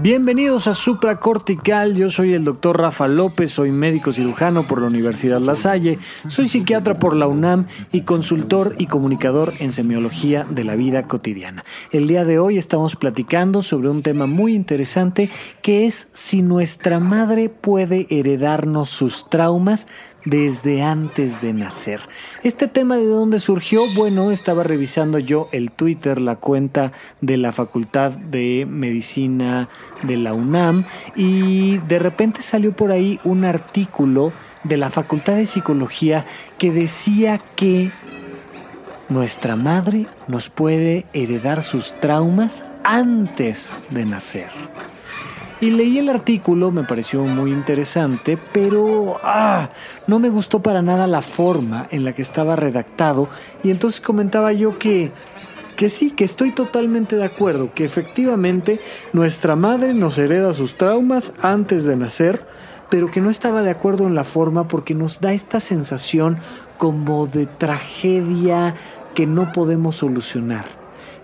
Bienvenidos a Supracortical, yo soy el doctor Rafa López, soy médico cirujano por la Universidad La Salle, soy psiquiatra por la UNAM y consultor y comunicador en semiología de la vida cotidiana. El día de hoy estamos platicando sobre un tema muy interesante que es si nuestra madre puede heredarnos sus traumas desde antes de nacer. Este tema de dónde surgió, bueno, estaba revisando yo el Twitter, la cuenta de la Facultad de Medicina de la UNAM y de repente salió por ahí un artículo de la Facultad de Psicología que decía que nuestra madre nos puede heredar sus traumas antes de nacer. Y leí el artículo, me pareció muy interesante, pero ah, no me gustó para nada la forma en la que estaba redactado y entonces comentaba yo que que sí, que estoy totalmente de acuerdo, que efectivamente nuestra madre nos hereda sus traumas antes de nacer, pero que no estaba de acuerdo en la forma porque nos da esta sensación como de tragedia que no podemos solucionar.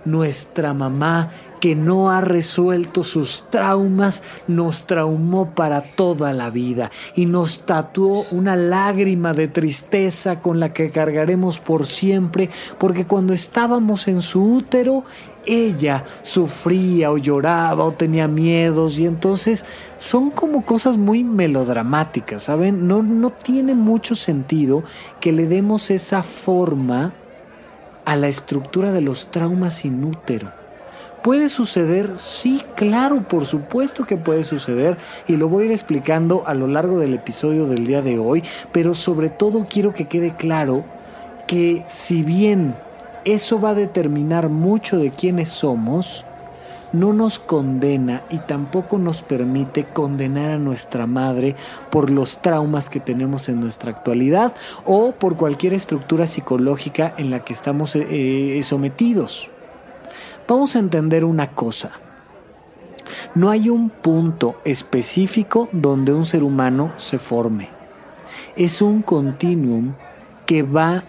Nuestra mamá que no ha resuelto sus traumas, nos traumó para toda la vida y nos tatuó una lágrima de tristeza con la que cargaremos por siempre, porque cuando estábamos en su útero, ella sufría o lloraba o tenía miedos y entonces son como cosas muy melodramáticas, ¿saben? No, no tiene mucho sentido que le demos esa forma a la estructura de los traumas sin útero. ¿Puede suceder? Sí, claro, por supuesto que puede suceder y lo voy a ir explicando a lo largo del episodio del día de hoy, pero sobre todo quiero que quede claro que si bien eso va a determinar mucho de quiénes somos, no nos condena y tampoco nos permite condenar a nuestra madre por los traumas que tenemos en nuestra actualidad o por cualquier estructura psicológica en la que estamos eh, sometidos. Vamos a entender una cosa. No hay un punto específico donde un ser humano se forme. Es un continuum que va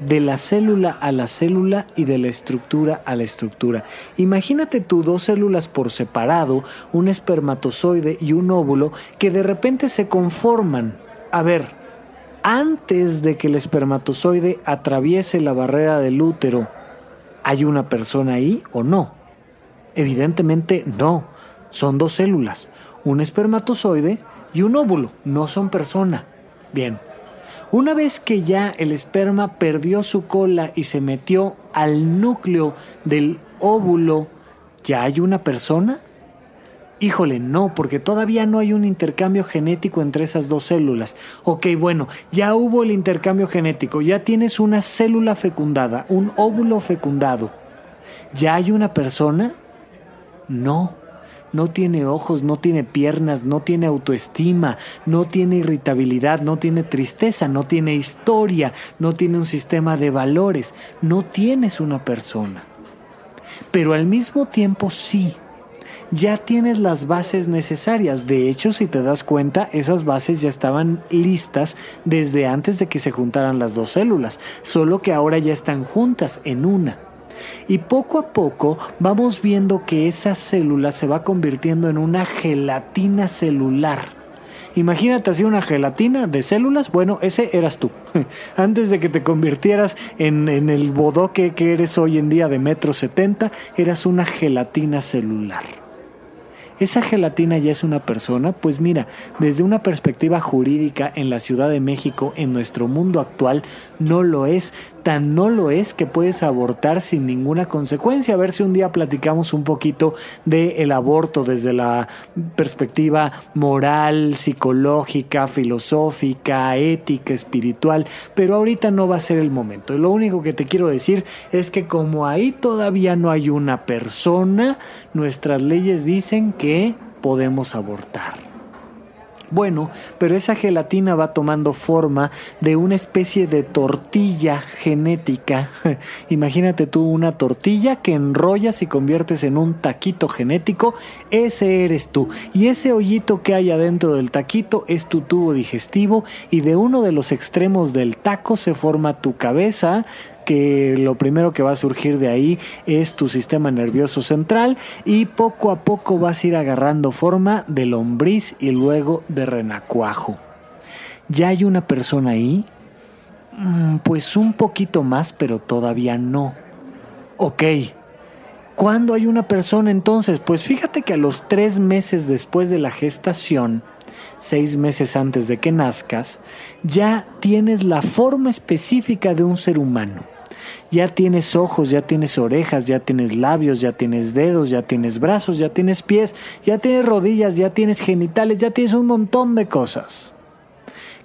de la célula a la célula y de la estructura a la estructura. Imagínate tú dos células por separado, un espermatozoide y un óvulo, que de repente se conforman. A ver, antes de que el espermatozoide atraviese la barrera del útero, ¿Hay una persona ahí o no? Evidentemente no. Son dos células, un espermatozoide y un óvulo. No son persona. Bien. Una vez que ya el esperma perdió su cola y se metió al núcleo del óvulo, ¿ya hay una persona? Híjole, no, porque todavía no hay un intercambio genético entre esas dos células. Ok, bueno, ya hubo el intercambio genético, ya tienes una célula fecundada, un óvulo fecundado. ¿Ya hay una persona? No. No tiene ojos, no tiene piernas, no tiene autoestima, no tiene irritabilidad, no tiene tristeza, no tiene historia, no tiene un sistema de valores, no tienes una persona. Pero al mismo tiempo sí ya tienes las bases necesarias. De hecho, si te das cuenta, esas bases ya estaban listas desde antes de que se juntaran las dos células, solo que ahora ya están juntas en una. Y poco a poco vamos viendo que esa célula se va convirtiendo en una gelatina celular. Imagínate así una gelatina de células. Bueno, ese eras tú. Antes de que te convirtieras en, en el bodoque que eres hoy en día de metro setenta, eras una gelatina celular. ¿Esa gelatina ya es una persona? Pues mira, desde una perspectiva jurídica en la Ciudad de México, en nuestro mundo actual, no lo es. Tan no lo es que puedes abortar sin ninguna consecuencia. A ver si un día platicamos un poquito del el aborto desde la perspectiva moral, psicológica, filosófica, ética, espiritual. Pero ahorita no va a ser el momento. Lo único que te quiero decir es que como ahí todavía no hay una persona, nuestras leyes dicen que podemos abortar. Bueno, pero esa gelatina va tomando forma de una especie de tortilla genética. Imagínate tú una tortilla que enrollas y conviertes en un taquito genético. Ese eres tú. Y ese hoyito que hay adentro del taquito es tu tubo digestivo y de uno de los extremos del taco se forma tu cabeza, que lo primero que va a surgir de ahí es tu sistema nervioso central y poco a poco vas a ir agarrando forma de lombriz y luego de renacuajo. ¿Ya hay una persona ahí? Mm, pues un poquito más, pero todavía no. Ok. ¿Cuándo hay una persona entonces? Pues fíjate que a los tres meses después de la gestación, seis meses antes de que nazcas, ya tienes la forma específica de un ser humano. Ya tienes ojos, ya tienes orejas, ya tienes labios, ya tienes dedos, ya tienes brazos, ya tienes pies, ya tienes rodillas, ya tienes genitales, ya tienes un montón de cosas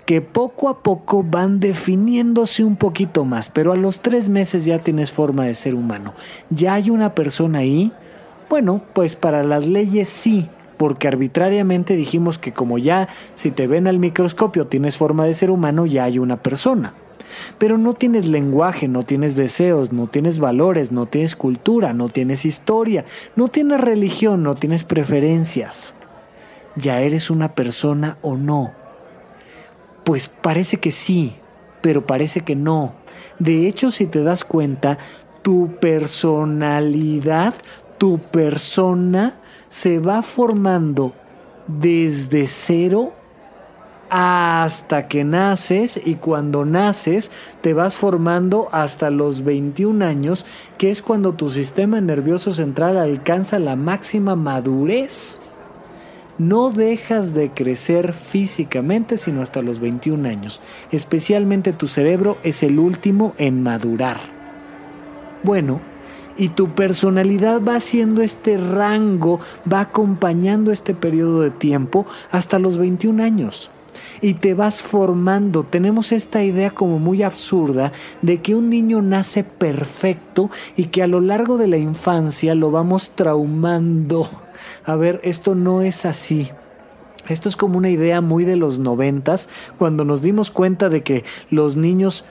que poco a poco van definiéndose un poquito más, pero a los tres meses ya tienes forma de ser humano. ¿Ya hay una persona ahí? Bueno, pues para las leyes sí, porque arbitrariamente dijimos que como ya si te ven al microscopio tienes forma de ser humano, ya hay una persona. Pero no tienes lenguaje, no tienes deseos, no tienes valores, no tienes cultura, no tienes historia, no tienes religión, no tienes preferencias. ¿Ya eres una persona o no? Pues parece que sí, pero parece que no. De hecho, si te das cuenta, tu personalidad, tu persona, se va formando desde cero hasta que naces y cuando naces te vas formando hasta los 21 años, que es cuando tu sistema nervioso central alcanza la máxima madurez. No dejas de crecer físicamente sino hasta los 21 años. Especialmente tu cerebro es el último en madurar. Bueno, y tu personalidad va haciendo este rango, va acompañando este periodo de tiempo hasta los 21 años y te vas formando. Tenemos esta idea como muy absurda de que un niño nace perfecto y que a lo largo de la infancia lo vamos traumando. A ver, esto no es así. Esto es como una idea muy de los noventas, cuando nos dimos cuenta de que los niños,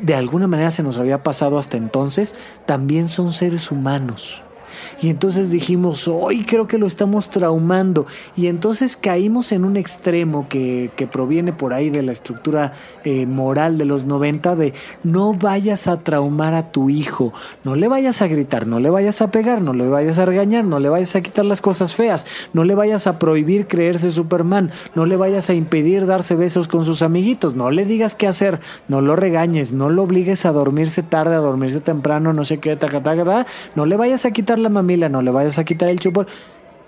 de alguna manera se nos había pasado hasta entonces, también son seres humanos. Y entonces dijimos, hoy creo que lo estamos traumando. Y entonces caímos en un extremo que, proviene por ahí de la estructura eh, moral de los 90 de no vayas a traumar a tu hijo, no le vayas a gritar, no le vayas a pegar, no le vayas a regañar, no le vayas a quitar las cosas feas, no le vayas a prohibir creerse Superman, no le vayas a impedir darse besos con sus amiguitos, no le digas qué hacer, no lo regañes, no lo obligues a dormirse tarde, a dormirse temprano, no sé qué, taca, taca, no le vayas a quitar la mamila, no le vayas a quitar el chupón,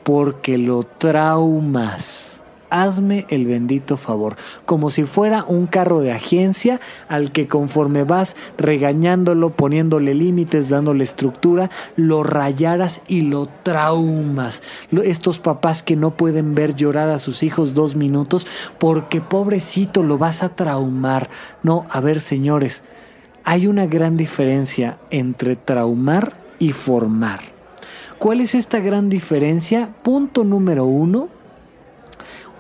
porque lo traumas. Hazme el bendito favor, como si fuera un carro de agencia al que conforme vas regañándolo, poniéndole límites, dándole estructura, lo rayaras y lo traumas. Estos papás que no pueden ver llorar a sus hijos dos minutos porque pobrecito lo vas a traumar. No, a ver señores, hay una gran diferencia entre traumar y formar. ¿Cuál es esta gran diferencia? Punto número uno,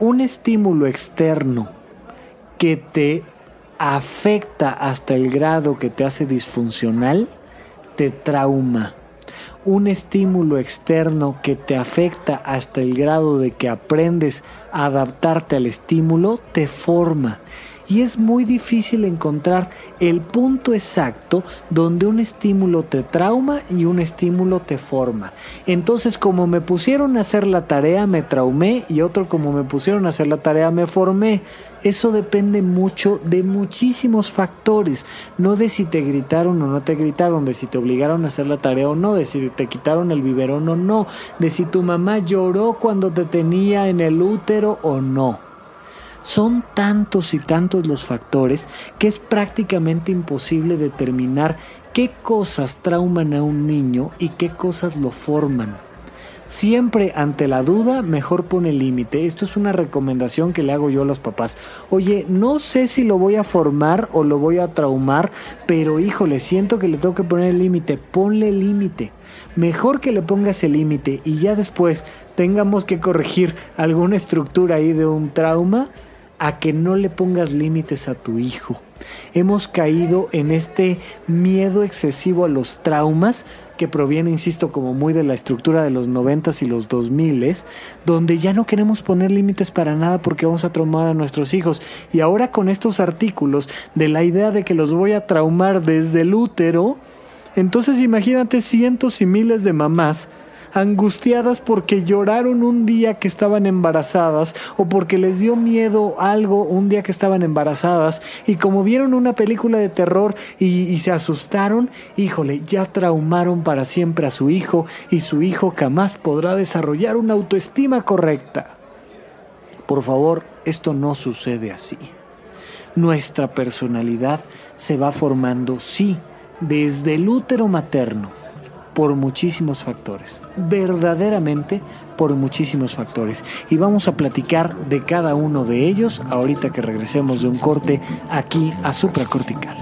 un estímulo externo que te afecta hasta el grado que te hace disfuncional, te trauma. Un estímulo externo que te afecta hasta el grado de que aprendes a adaptarte al estímulo, te forma y es muy difícil encontrar el punto exacto donde un estímulo te trauma y un estímulo te forma. Entonces como me pusieron a hacer la tarea me traumé y otro como me pusieron a hacer la tarea me formé. Eso depende mucho de muchísimos factores, no de si te gritaron o no te gritaron, de si te obligaron a hacer la tarea o no, de si te quitaron el biberón o no, de si tu mamá lloró cuando te tenía en el útero o no. Son tantos y tantos los factores que es prácticamente imposible determinar qué cosas trauman a un niño y qué cosas lo forman. Siempre ante la duda, mejor pone límite. Esto es una recomendación que le hago yo a los papás. Oye, no sé si lo voy a formar o lo voy a traumar, pero híjole, siento que le tengo que poner el límite. Ponle límite. Mejor que le pongas el límite y ya después tengamos que corregir alguna estructura ahí de un trauma a que no le pongas límites a tu hijo. Hemos caído en este miedo excesivo a los traumas que proviene, insisto, como muy de la estructura de los noventas y los dos miles, donde ya no queremos poner límites para nada porque vamos a traumar a nuestros hijos. Y ahora con estos artículos de la idea de que los voy a traumar desde el útero, entonces imagínate cientos y miles de mamás angustiadas porque lloraron un día que estaban embarazadas o porque les dio miedo algo un día que estaban embarazadas y como vieron una película de terror y, se asustaron, híjole, ya traumaron para siempre a su hijo y su hijo jamás podrá desarrollar una autoestima correcta. Por favor, esto no sucede así. Nuestra personalidad se va formando, sí, desde el útero materno por muchísimos factores, verdaderamente por muchísimos factores. Y vamos a platicar de cada uno de ellos ahorita que regresemos de un corte aquí a supracortical.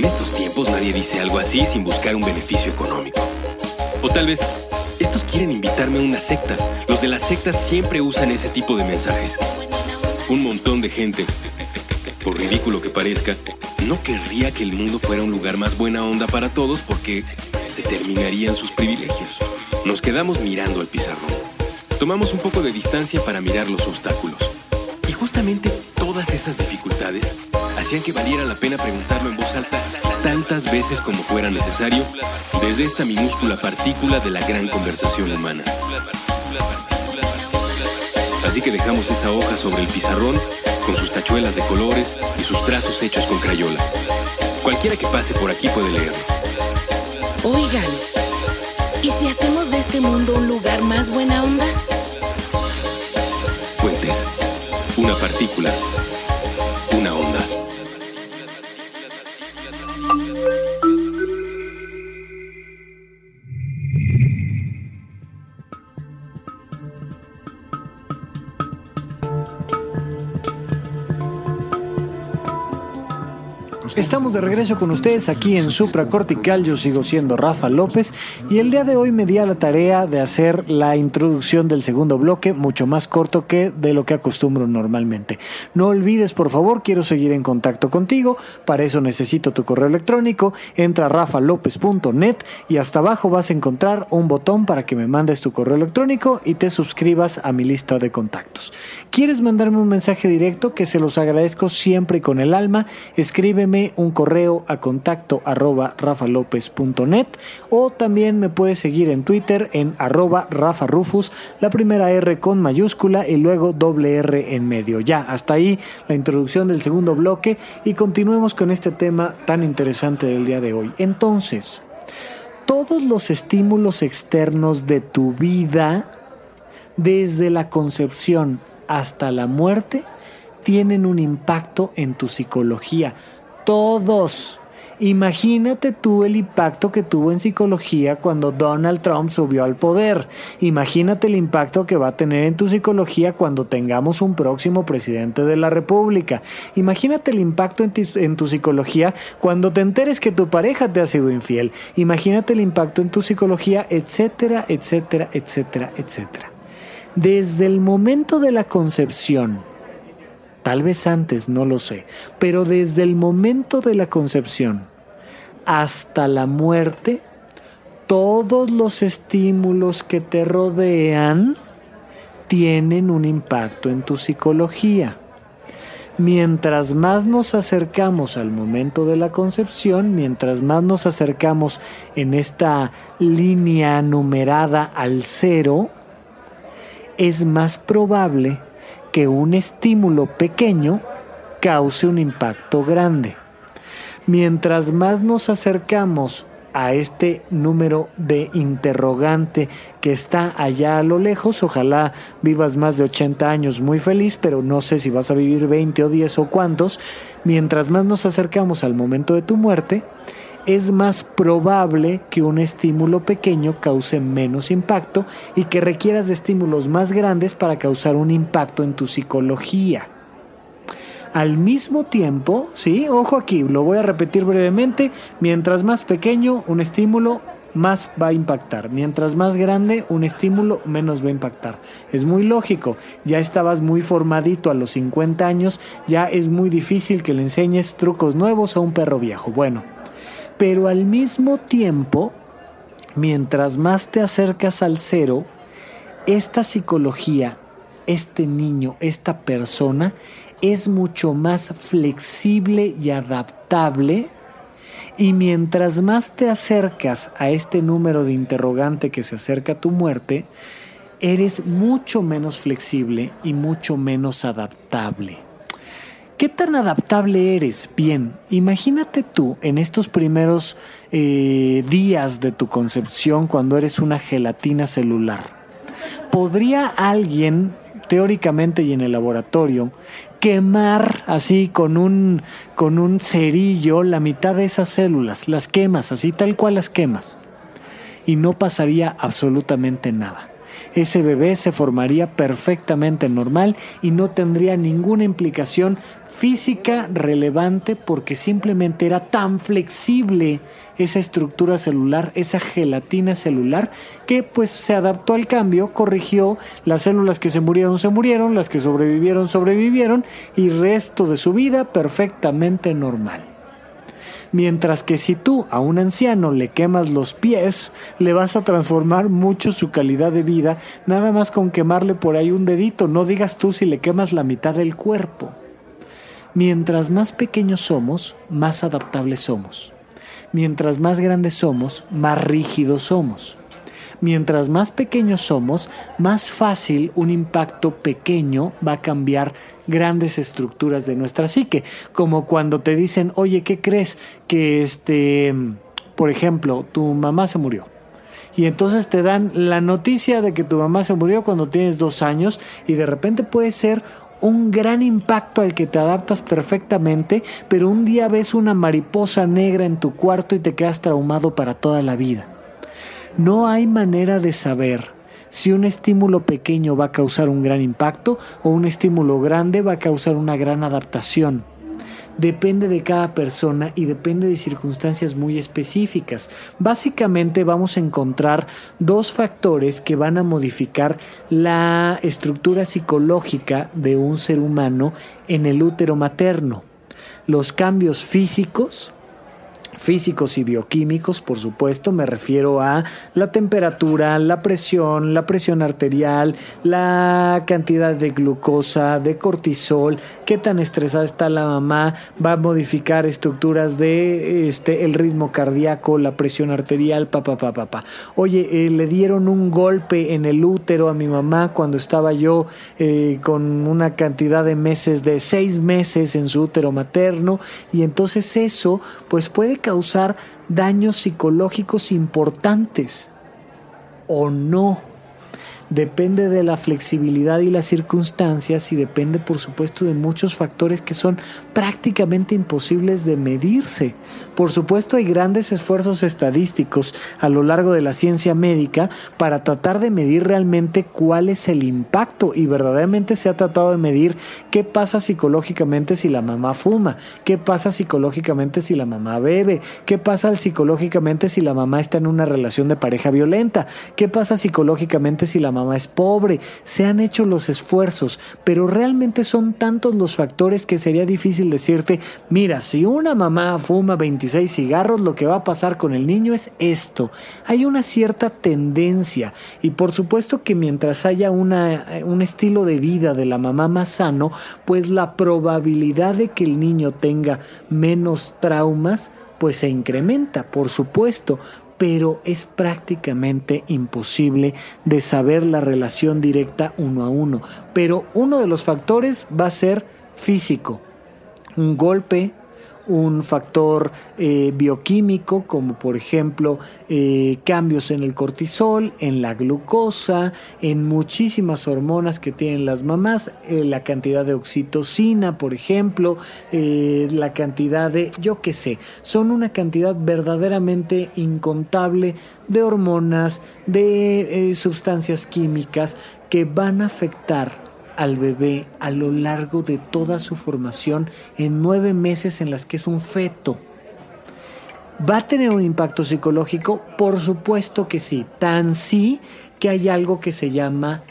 en estos tiempos nadie dice algo así sin buscar un beneficio económico. O tal vez, estos quieren invitarme a una secta. Los de las sectas siempre usan ese tipo de mensajes. Un montón de gente, por ridículo que parezca, no querría que el mundo fuera un lugar más buena onda para todos porque se terminarían sus privilegios. Nos quedamos mirando al pizarrón. Tomamos un poco de distancia para mirar los obstáculos. Y justamente todas esas dificultades hacían que valiera la pena preguntarlo en voz alta tantas veces como fuera necesario desde esta minúscula partícula de la gran conversación humana. Así que dejamos esa hoja sobre el pizarrón con sus tachuelas de colores y sus trazos hechos con crayola. Cualquiera que pase por aquí puede leerlo. Oigan, ¿y si hacemos de este mundo un lugar más buena onda? Partícula regreso con ustedes aquí en Supra Cortical. Yo sigo siendo Rafa López y el día de hoy me di a la tarea de hacer la introducción del segundo bloque, mucho más corto que de lo que acostumbro normalmente. No olvides, por favor, quiero seguir en contacto contigo. Para eso necesito tu correo electrónico. Entra a rafalopez.net y hasta abajo vas a encontrar un botón para que me mandes tu correo electrónico y te suscribas a mi lista de contactos. ¿Quieres mandarme un mensaje directo? Que se los agradezco siempre con el alma. Escríbeme un correo a contacto arroba o también me puedes seguir en Twitter en arroba rafarufus, la primera R con mayúscula y luego doble R en medio. Ya, hasta ahí la introducción del segundo bloque y continuemos con este tema tan interesante del día de hoy. Entonces, todos los estímulos externos de tu vida, desde la concepción hasta la muerte, tienen un impacto en tu psicología. Todos. Imagínate tú el impacto que tuvo en psicología cuando Donald Trump subió al poder. Imagínate el impacto que va a tener en tu psicología cuando tengamos un próximo presidente de la República. Imagínate el impacto en, tu psicología cuando te enteres que tu pareja te ha sido infiel. Imagínate el impacto en tu psicología, etcétera, etcétera, etcétera, etcétera. Desde el momento de la concepción, tal vez antes, no lo sé, pero desde el momento de la concepción hasta la muerte, todos los estímulos que te rodean tienen un impacto en tu psicología. Mientras más nos acercamos al momento de la concepción, mientras más nos acercamos en esta línea numerada al cero, es más probable que un estímulo pequeño cause un impacto grande. Mientras más nos acercamos a este número de interrogante que está allá a lo lejos, ojalá vivas más de 80 años muy feliz, pero no sé si vas a vivir 20 o 10 o cuántos, mientras más nos acercamos al momento de tu muerte, es más probable que un estímulo pequeño cause menos impacto y que requieras de estímulos más grandes para causar un impacto en tu psicología. Al mismo tiempo, sí, ojo aquí, lo voy a repetir brevemente, mientras más pequeño un estímulo, más va a impactar. Mientras más grande un estímulo, menos va a impactar. Es muy lógico, ya estabas muy formadito a los 50 años, ya es muy difícil que le enseñes trucos nuevos a un perro viejo. Bueno, pero al mismo tiempo, mientras más te acercas al cero, esta psicología, este niño, esta persona, es mucho más flexible y adaptable y mientras más te acercas a este número de interrogante que se acerca a tu muerte, eres mucho menos flexible y mucho menos adaptable. ¿Qué tan adaptable eres? Bien, imagínate tú en estos primeros eh, días de tu concepción cuando eres una gelatina celular. ¿Podría alguien, teóricamente y en el laboratorio, quemar así con un, con un cerillo la mitad de esas células? Las quemas, así tal cual las quemas. Y no pasaría absolutamente nada ese bebé se formaría perfectamente normal y no tendría ninguna implicación física relevante porque simplemente era tan flexible esa estructura celular, esa gelatina celular, que pues se adaptó al cambio, corrigió, las células que se murieron se murieron, las que sobrevivieron sobrevivieron y resto de su vida perfectamente normal. Mientras que si tú a un anciano le quemas los pies, le vas a transformar mucho su calidad de vida, nada más con quemarle por ahí un dedito, no digas tú si le quemas la mitad del cuerpo. Mientras más pequeños somos, más adaptables somos. Mientras más grandes somos, más rígidos somos. Mientras más pequeños somos, más fácil un impacto pequeño va a cambiar grandes estructuras de nuestra psique. Como cuando te dicen, oye, ¿qué crees? Que este, por ejemplo, tu mamá se murió. Y entonces te dan la noticia de que tu mamá se murió cuando tienes dos años y de repente puede ser un gran impacto al que te adaptas perfectamente, pero un día ves una mariposa negra en tu cuarto y te quedas traumado para toda la vida. No hay manera de saber si un estímulo pequeño va a causar un gran impacto o un estímulo grande va a causar una gran adaptación depende de cada persona y depende de circunstancias muy específicas. Básicamente vamos a encontrar dos factores que van a modificar la estructura psicológica de un ser humano en el útero materno. Los cambios físicos físicos y bioquímicos, por supuesto, me refiero a la temperatura, la presión, la presión arterial, la cantidad de glucosa, de cortisol, qué tan estresada está la mamá, va a modificar estructuras de este el ritmo cardíaco, la presión arterial, papá, papá, papá. Oye, eh, le dieron un golpe en el útero a mi mamá cuando estaba yo eh, con una cantidad de meses de seis meses en su útero materno y entonces eso pues puede causar daños psicológicos importantes o no. Depende de la flexibilidad y las circunstancias y depende por supuesto de muchos factores que son prácticamente imposibles de medirse. Por supuesto hay grandes esfuerzos estadísticos a lo largo de la ciencia médica para tratar de medir realmente cuál es el impacto y verdaderamente se ha tratado de medir qué pasa psicológicamente si la mamá fuma, qué pasa psicológicamente si la mamá bebe, qué pasa psicológicamente si la mamá está en una relación de pareja violenta, qué pasa psicológicamente si la mamá mamá es pobre, se han hecho los esfuerzos, pero realmente son tantos los factores que sería difícil decirte, mira, si una mamá fuma 26 cigarros, lo que va a pasar con el niño es esto. Hay una cierta tendencia y por supuesto que mientras haya una, un estilo de vida de la mamá más sano, pues la probabilidad de que el niño tenga menos traumas, pues se incrementa, por supuesto, pero es prácticamente imposible de saber la relación directa uno a uno. Pero uno de los factores va a ser físico. Un golpe, un factor eh, bioquímico como por ejemplo eh, cambios en el cortisol, en la glucosa, en muchísimas hormonas que tienen las mamás, eh, la cantidad de oxitocina por ejemplo, la cantidad de, yo qué sé, son una cantidad verdaderamente incontable de hormonas, de sustancias químicas que van a afectar al bebé a lo largo de toda su formación en nueve meses en las que es un feto. ¿Va a tener un impacto psicológico? Por supuesto que sí, tan sí que hay algo que se llama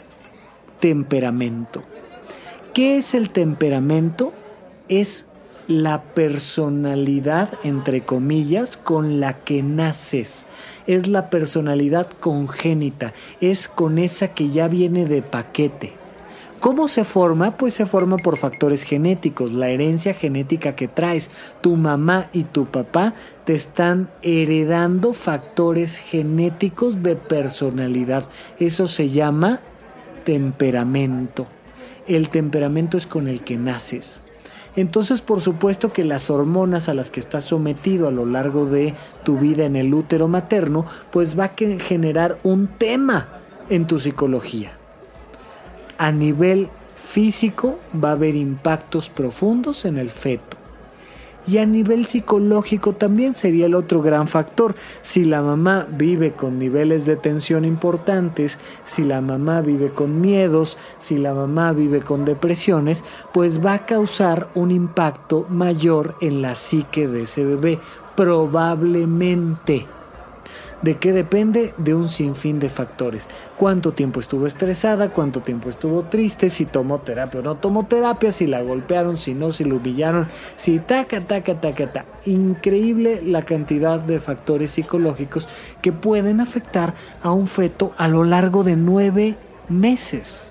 temperamento. ¿Qué es el temperamento? Es la personalidad, entre comillas, con la que naces. Es la personalidad congénita, es con esa que ya viene de paquete. ¿Cómo se forma? Pues se forma por factores genéticos, la herencia genética que traes. Tu mamá y tu papá te están heredando factores genéticos de personalidad. Eso se llama temperamento. El temperamento es con el que naces. Entonces, por supuesto que las hormonas a las que estás sometido a lo largo de tu vida en el útero materno, pues va a generar un tema en tu psicología a nivel físico va a haber impactos profundos en el feto. Y a nivel psicológico también sería el otro gran factor. Si la mamá vive con niveles de tensión importantes, si la mamá vive con miedos, si la mamá vive con depresiones, pues va a causar un impacto mayor en la psique de ese bebé. Probablemente. ¿De qué depende? De un sinfín de factores. Cuánto tiempo estuvo estresada, cuánto tiempo estuvo triste, si tomó terapia o no tomó terapia, si la golpearon, si no, si la humillaron, si taca, taca, taca, taca. Increíble la cantidad de factores psicológicos que pueden afectar a un feto a lo largo de nueve meses.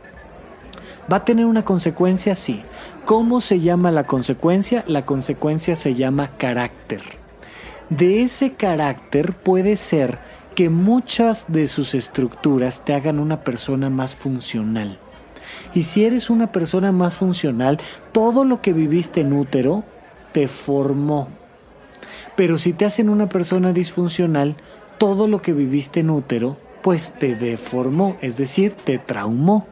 ¿Va a tener una consecuencia? Sí. ¿Cómo se llama la consecuencia? La consecuencia se llama carácter de ese carácter puede ser que muchas de sus estructuras te hagan una persona más funcional. Y si eres una persona más funcional, todo lo que viviste en útero te formó. Pero si te hacen una persona disfuncional, todo lo que viviste en útero, pues te deformó, es decir, te traumó.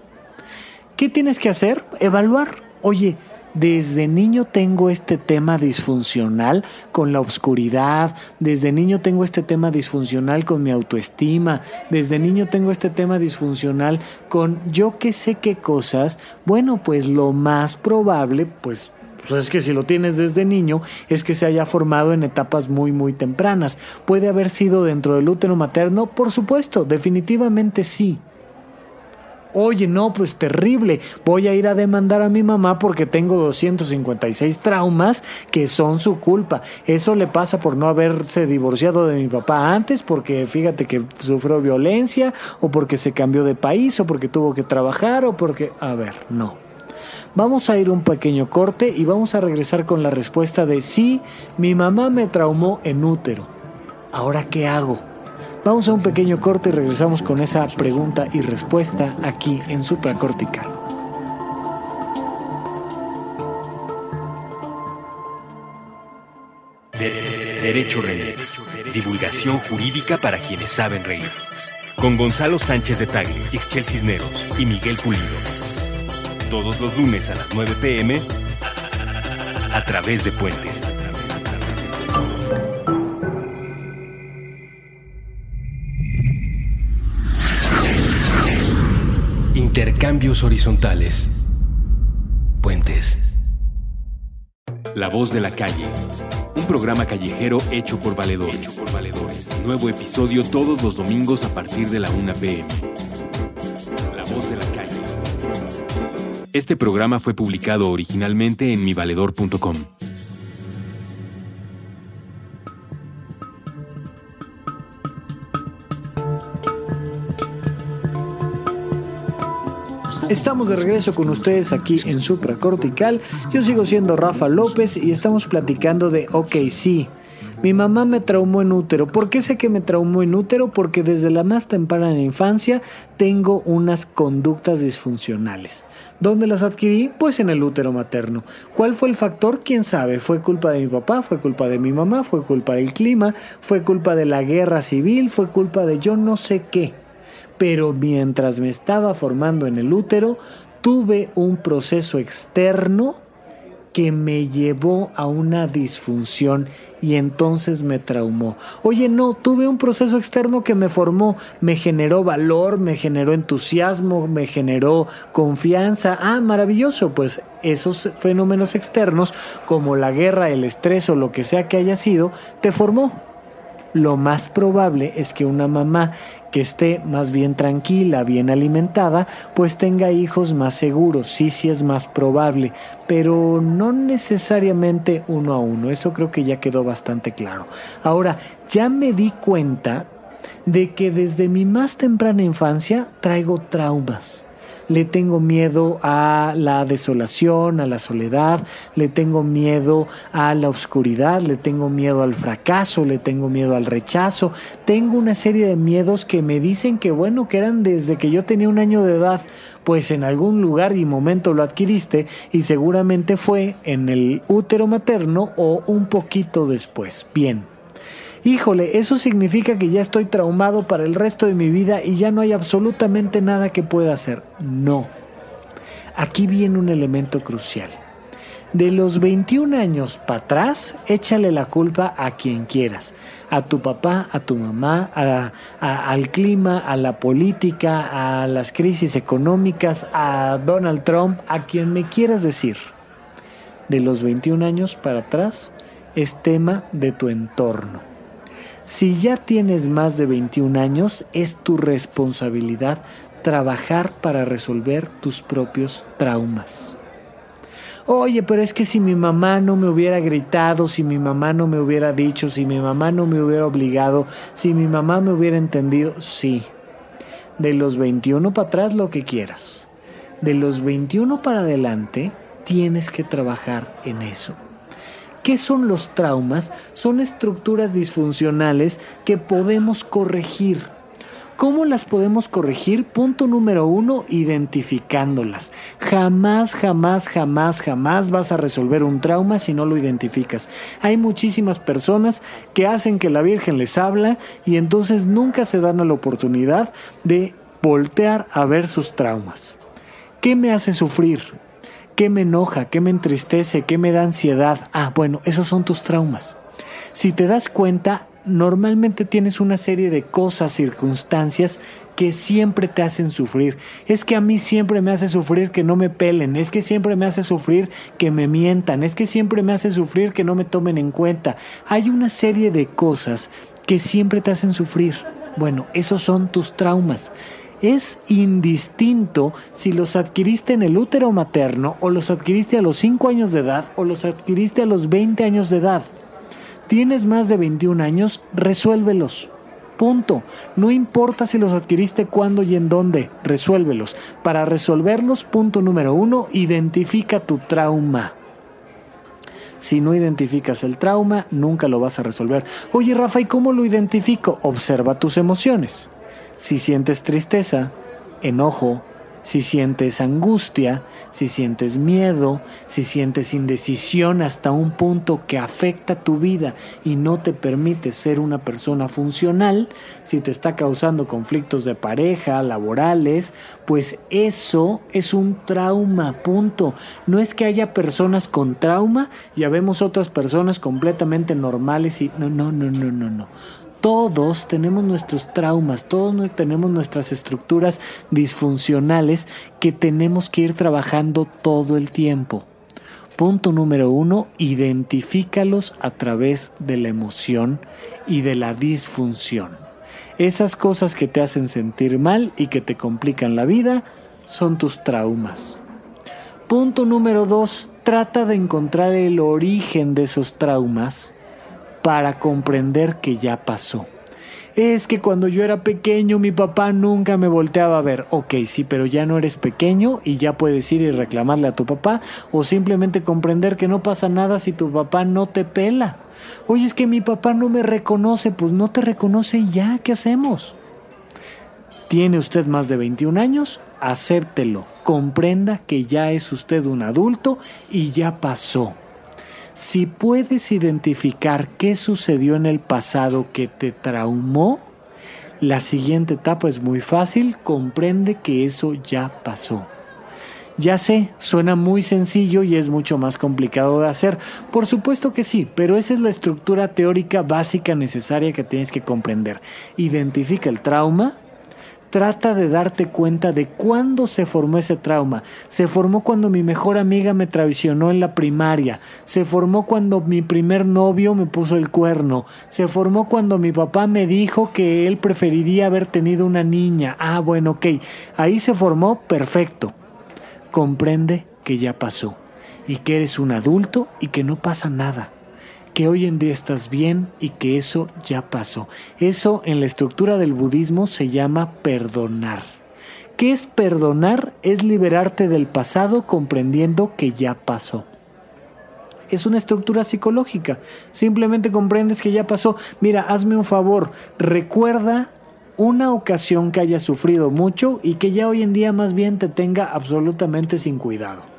¿Qué tienes que hacer? Evaluar. Oye, desde niño tengo este tema disfuncional con la oscuridad, desde niño tengo este tema disfuncional con mi autoestima, desde niño tengo este tema disfuncional con yo qué sé qué cosas, bueno, pues lo más probable, pues pues es que si lo tienes desde niño, es que se haya formado en etapas muy, muy tempranas. ¿Puede haber sido dentro del útero materno? Por supuesto, definitivamente sí. Oye, no, pues terrible. Voy a ir a demandar a mi mamá porque tengo 256 traumas que son su culpa. Eso le pasa por no haberse divorciado de mi papá antes, porque fíjate que sufrió violencia, o porque se cambió de país, o porque tuvo que trabajar, o porque... A ver, no. Vamos a ir un pequeño corte y vamos a regresar con la respuesta de sí, mi mamá me traumó en útero. Ahora, ¿qué hago? Vamos a un pequeño corte y regresamos con esa pregunta y respuesta aquí en Supracortical. Derecho Remix. Divulgación jurídica para quienes saben reír. Con Gonzalo Sánchez de Tagle, Ixchel Cisneros y Miguel Pulido. Todos los lunes a las 9 pm a través de Puentes. Intercambios horizontales. Puentes. La voz de la calle. Un programa callejero hecho por valedores. por valedores. Nuevo episodio todos los domingos a partir de la 1 pm. La voz de la calle. Este programa fue publicado originalmente en mivaledor.com. Estamos de regreso con ustedes aquí en Supracortical. Yo sigo siendo Rafa López y estamos platicando de OK, sí. Mi mamá me traumó en útero. ¿Por qué sé que me traumó en útero? Porque desde la más temprana infancia tengo unas conductas disfuncionales. ¿Dónde las adquirí? Pues en el útero materno. ¿Cuál fue el factor? ¿Quién sabe? ¿Fue culpa de mi papá? ¿Fue culpa de mi mamá? ¿Fue culpa del clima? ¿Fue culpa de la guerra civil? ¿Fue culpa de yo no sé qué? Pero mientras me estaba formando en el útero, tuve un proceso externo que me llevó a una disfunción y entonces me traumó. Oye, no, tuve un proceso externo que me formó, me generó valor, me generó entusiasmo, me generó confianza. Ah, maravilloso, pues esos fenómenos externos, como la guerra, el estrés o lo que sea que haya sido, te formó lo más probable es que una mamá que esté más bien tranquila, bien alimentada, pues tenga hijos más seguros. Sí, sí es más probable, pero no necesariamente uno a uno. Eso creo que ya quedó bastante claro. Ahora, ya me di cuenta de que desde mi más temprana infancia traigo traumas le tengo miedo a la desolación, a la soledad, le tengo miedo a la oscuridad, le tengo miedo al fracaso, le tengo miedo al rechazo, tengo una serie de miedos que me dicen que bueno, que eran desde que yo tenía un año de edad, pues en algún lugar y momento lo adquiriste y seguramente fue en el útero materno o un poquito después. Bien, híjole, eso significa que ya estoy traumado para el resto de mi vida y ya no hay absolutamente nada que pueda hacer. No. Aquí viene un elemento crucial. De los 21 años para atrás, échale la culpa a quien quieras. A tu papá, a tu mamá, al clima, a la política, a las crisis económicas, a Donald Trump, a quien me quieras decir. De los 21 años para atrás, es tema de tu entorno. Si ya tienes más de 21 años, es tu responsabilidad trabajar para resolver tus propios traumas. Oye, pero es que si mi mamá no me hubiera gritado, si mi mamá no me hubiera dicho, si mi mamá no me hubiera obligado, si mi mamá me hubiera entendido, sí. De los 21 para atrás lo que quieras. De los 21 para adelante tienes que trabajar en eso. ¿Qué son los traumas? Son estructuras disfuncionales que podemos corregir. ¿Cómo las podemos corregir? Punto número uno, identificándolas. Jamás, jamás, jamás, jamás vas a resolver un trauma si no lo identificas. Hay muchísimas personas que hacen que la Virgen les habla y entonces nunca se dan la oportunidad de voltear a ver sus traumas. ¿Qué me hace sufrir? ¿Qué me enoja? ¿Qué me entristece? ¿Qué me da ansiedad? Ah, bueno, esos son tus traumas. Si te das cuenta, normalmente tienes una serie de cosas, circunstancias que siempre te hacen sufrir. Es que a mí siempre me hace sufrir que no me pelen, es que siempre me hace sufrir que me mientan, es que siempre me hace sufrir que no me tomen en cuenta. Hay una serie de cosas que siempre te hacen sufrir. Bueno, esos son tus traumas. Es indistinto si los adquiriste en el útero materno o los adquiriste a los 5 años de edad o los adquiriste a los 20 años de edad. Tienes más de 21 años, resuélvelos. Punto. No importa si los adquiriste cuándo y en dónde, resuélvelos. Para resolverlos, punto número uno, identifica tu trauma. Si no identificas el trauma, nunca lo vas a resolver. Oye, Rafa, ¿y cómo lo identifico? Observa tus emociones. Si sientes tristeza, enojo, si sientes angustia, si sientes miedo, si sientes indecisión hasta un punto que afecta tu vida y no te permite ser una persona funcional, si te está causando conflictos de pareja, laborales, pues eso es un trauma, punto. No es que haya personas con trauma y habemos otras personas completamente normales y no, no, no, no, no, no. Todos tenemos nuestros traumas, todos tenemos nuestras estructuras disfuncionales que tenemos que ir trabajando todo el tiempo. Punto número uno, identifícalos a través de la emoción y de la disfunción. Esas cosas que te hacen sentir mal y que te complican la vida son tus traumas. Punto número dos, trata de encontrar el origen de esos traumas para comprender que ya pasó. Es que cuando yo era pequeño mi papá nunca me volteaba a ver. Ok, sí, pero ya no eres pequeño y ya puedes ir y reclamarle a tu papá o simplemente comprender que no pasa nada si tu papá no te pela. Oye, es que mi papá no me reconoce, pues no te reconoce ya, ¿qué hacemos? ¿Tiene usted más de 21 años? Acéptelo, comprenda que ya es usted un adulto y ya pasó. Si puedes identificar qué sucedió en el pasado que te traumó, la siguiente etapa es muy fácil, comprende que eso ya pasó. Ya sé, suena muy sencillo y es mucho más complicado de hacer. Por supuesto que sí, pero esa es la estructura teórica básica necesaria que tienes que comprender. Identifica el trauma, Trata de darte cuenta de cuándo se formó ese trauma. Se formó cuando mi mejor amiga me traicionó en la primaria. Se formó cuando mi primer novio me puso el cuerno. Se formó cuando mi papá me dijo que él preferiría haber tenido una niña. Ah, bueno, ok. Ahí se formó perfecto. Comprende que ya pasó y que eres un adulto y que no pasa nada que hoy en día estás bien y que eso ya pasó. Eso en la estructura del budismo se llama perdonar. ¿Qué es perdonar? Es liberarte del pasado comprendiendo que ya pasó. Es una estructura psicológica. Simplemente comprendes que ya pasó. Mira, hazme un favor. Recuerda una ocasión que hayas sufrido mucho y que ya hoy en día más bien te tenga absolutamente sin cuidado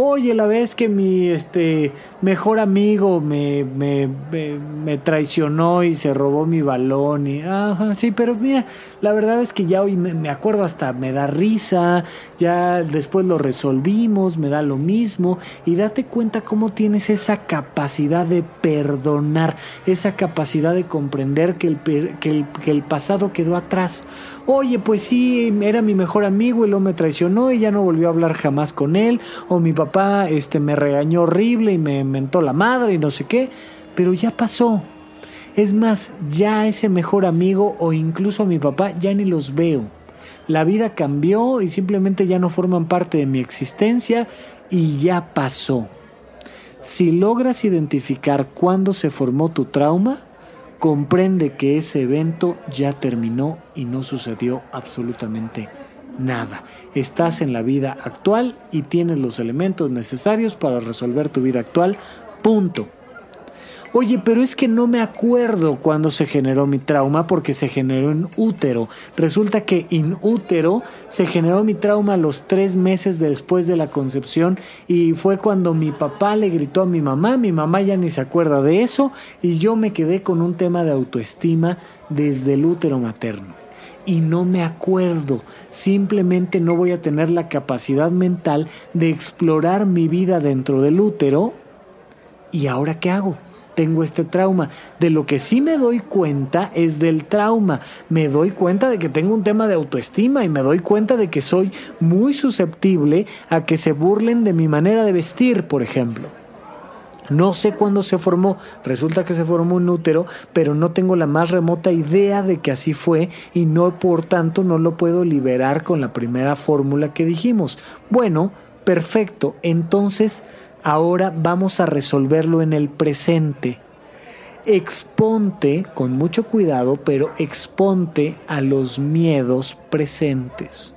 oye, la vez que mi este, mejor amigo me, me, me, traicionó y se robó mi balón. Y, ajá, sí, pero mira, la verdad es que ya hoy me, acuerdo hasta me da risa, ya después lo resolvimos, me da lo mismo. Y date cuenta cómo tienes esa capacidad de perdonar, esa capacidad de comprender que el, que el, que el pasado quedó atrás. Oye, pues sí, era mi mejor amigo y luego me traicionó y ya no volvió a hablar jamás con él. O mi papá este, me regañó horrible y me mentó la madre y no sé qué. Pero ya pasó. Es más, ya ese mejor amigo o incluso a mi papá ya ni los veo. La vida cambió y simplemente ya no forman parte de mi existencia y ya pasó. Si logras identificar cuándo se formó tu trauma, comprende que ese evento ya terminó y no sucedió absolutamente nada. Estás en la vida actual y tienes los elementos necesarios para resolver tu vida actual. Punto. Oye, pero es que no me acuerdo cuándo se generó mi trauma porque se generó en útero. Resulta que en útero se generó mi trauma los tres meses después de la concepción y fue cuando mi papá le gritó a mi mamá, mi mamá ya ni se acuerda de eso y yo me quedé con un tema de autoestima desde el útero materno y no me acuerdo. Simplemente no voy a tener la capacidad mental de explorar mi vida dentro del útero. ¿Y ahora qué hago? tengo este trauma. De lo que sí me doy cuenta es del trauma. Me doy cuenta de que tengo un tema de autoestima y me doy cuenta de que soy muy susceptible a que se burlen de mi manera de vestir, por ejemplo. No sé cuándo se formó, resulta que se formó un útero, pero no tengo la más remota idea de que así fue y no por tanto no lo puedo liberar con la primera fórmula que dijimos. Bueno, perfecto, entonces ahora vamos a resolverlo en el presente. Exponte con mucho cuidado, pero exponte a los miedos presentes.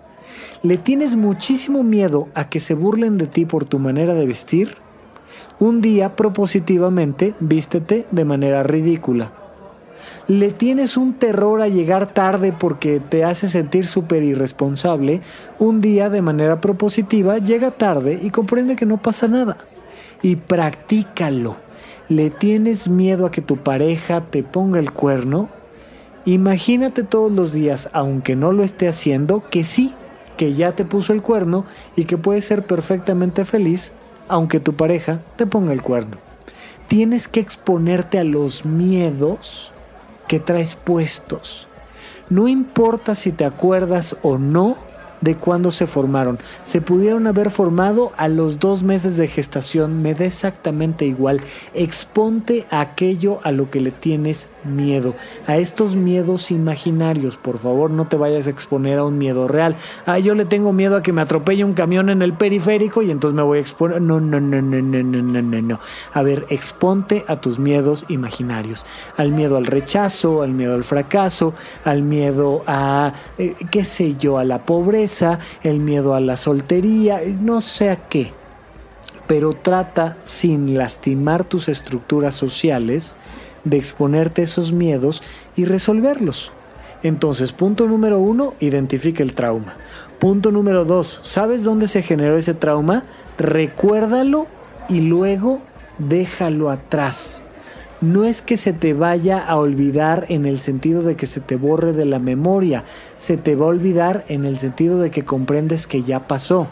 ¿Le tienes muchísimo miedo a que se burlen de ti por tu manera de vestir? Un día propositivamente vístete de manera ridícula. Le tienes un terror a llegar tarde porque te hace sentir súper irresponsable. Un día de manera propositiva llega tarde y comprende que no pasa nada. Y practícalo. ¿Le tienes miedo a que tu pareja te ponga el cuerno? Imagínate todos los días, aunque no lo esté haciendo, que sí, que ya te puso el cuerno y que puedes ser perfectamente feliz aunque tu pareja te ponga el cuerno. Tienes que exponerte a los miedos que traes puestos. No importa si te acuerdas o no de cuándo se formaron. Se pudieron haber formado a los dos meses de gestación, me da exactamente igual. Exponte a aquello a lo que le tienes miedo, a estos miedos imaginarios. Por favor, no te vayas a exponer a un miedo real. Ah, yo le tengo miedo a que me atropelle un camión en el periférico y entonces me voy a exponer. No, no, no, no, no, no, no, no, no. A ver, exponte a tus miedos imaginarios. Al miedo al rechazo, al miedo al fracaso, al miedo a, eh, qué sé yo, a la pobreza el miedo a la soltería, no sé a qué. Pero trata, sin lastimar tus estructuras sociales, de exponerte esos miedos y resolverlos. Entonces, punto número uno, identifica el trauma. Punto número dos, ¿sabes dónde se generó ese trauma? Recuérdalo y luego déjalo atrás no es que se te vaya a olvidar en el sentido de que se te borre de la memoria, se te va a olvidar en el sentido de que comprendes que ya pasó.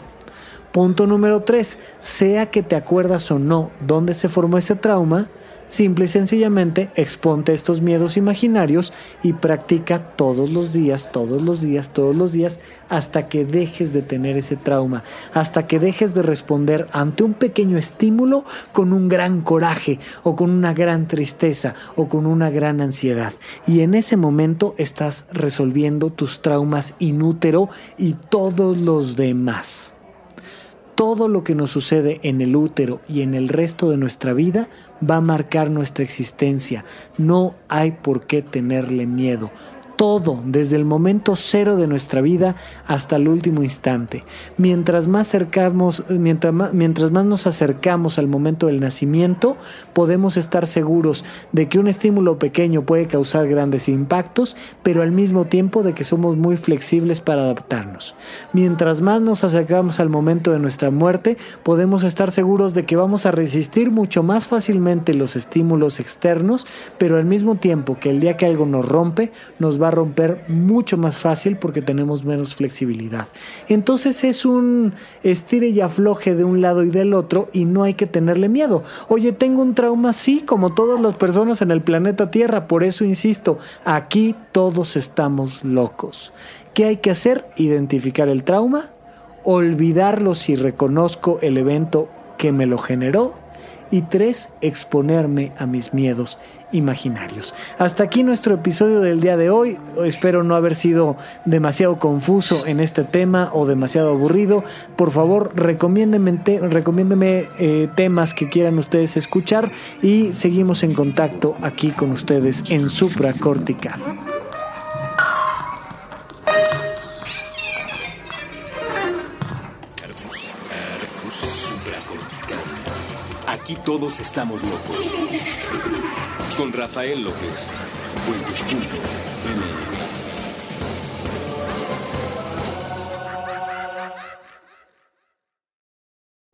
Punto número 3. Sea que te acuerdas o no dónde se formó ese trauma, Simple y sencillamente exponte estos miedos imaginarios y practica todos los días, todos los días, todos los días, hasta que dejes de tener ese trauma, hasta que dejes de responder ante un pequeño estímulo con un gran coraje o con una gran tristeza o con una gran ansiedad. Y en ese momento estás resolviendo tus traumas inútero y todos los demás todo lo que nos sucede en el útero y en el resto de nuestra vida va a marcar nuestra existencia. No hay por qué tenerle miedo todo, desde el momento cero de nuestra vida hasta el último instante. Mientras más, cercamos, mientras, mientras más nos acercamos al momento del nacimiento, podemos estar seguros de que un estímulo pequeño puede causar grandes impactos, pero al mismo tiempo de que somos muy flexibles para adaptarnos. Mientras más nos acercamos al momento de nuestra muerte, podemos estar seguros de que vamos a resistir mucho más fácilmente los estímulos externos, pero al mismo tiempo que el día que algo nos rompe, nos va romper mucho más fácil porque tenemos menos flexibilidad. Entonces es un estire y afloje de un lado y del otro y no hay que tenerle miedo. Oye, tengo un trauma, sí, como todas las personas en el planeta Tierra, por eso insisto, aquí todos estamos locos. ¿Qué hay que hacer? Identificar el trauma, olvidarlo si reconozco el evento que me lo generó y tres, exponerme a mis miedos imaginarios. Hasta aquí nuestro episodio del día de hoy. Espero no haber sido demasiado confuso en este tema o demasiado aburrido. Por favor, recomiéndeme, eh, temas que quieran ustedes escuchar y seguimos en contacto aquí con ustedes en Supracortical. Todos estamos locos. Con Rafael López.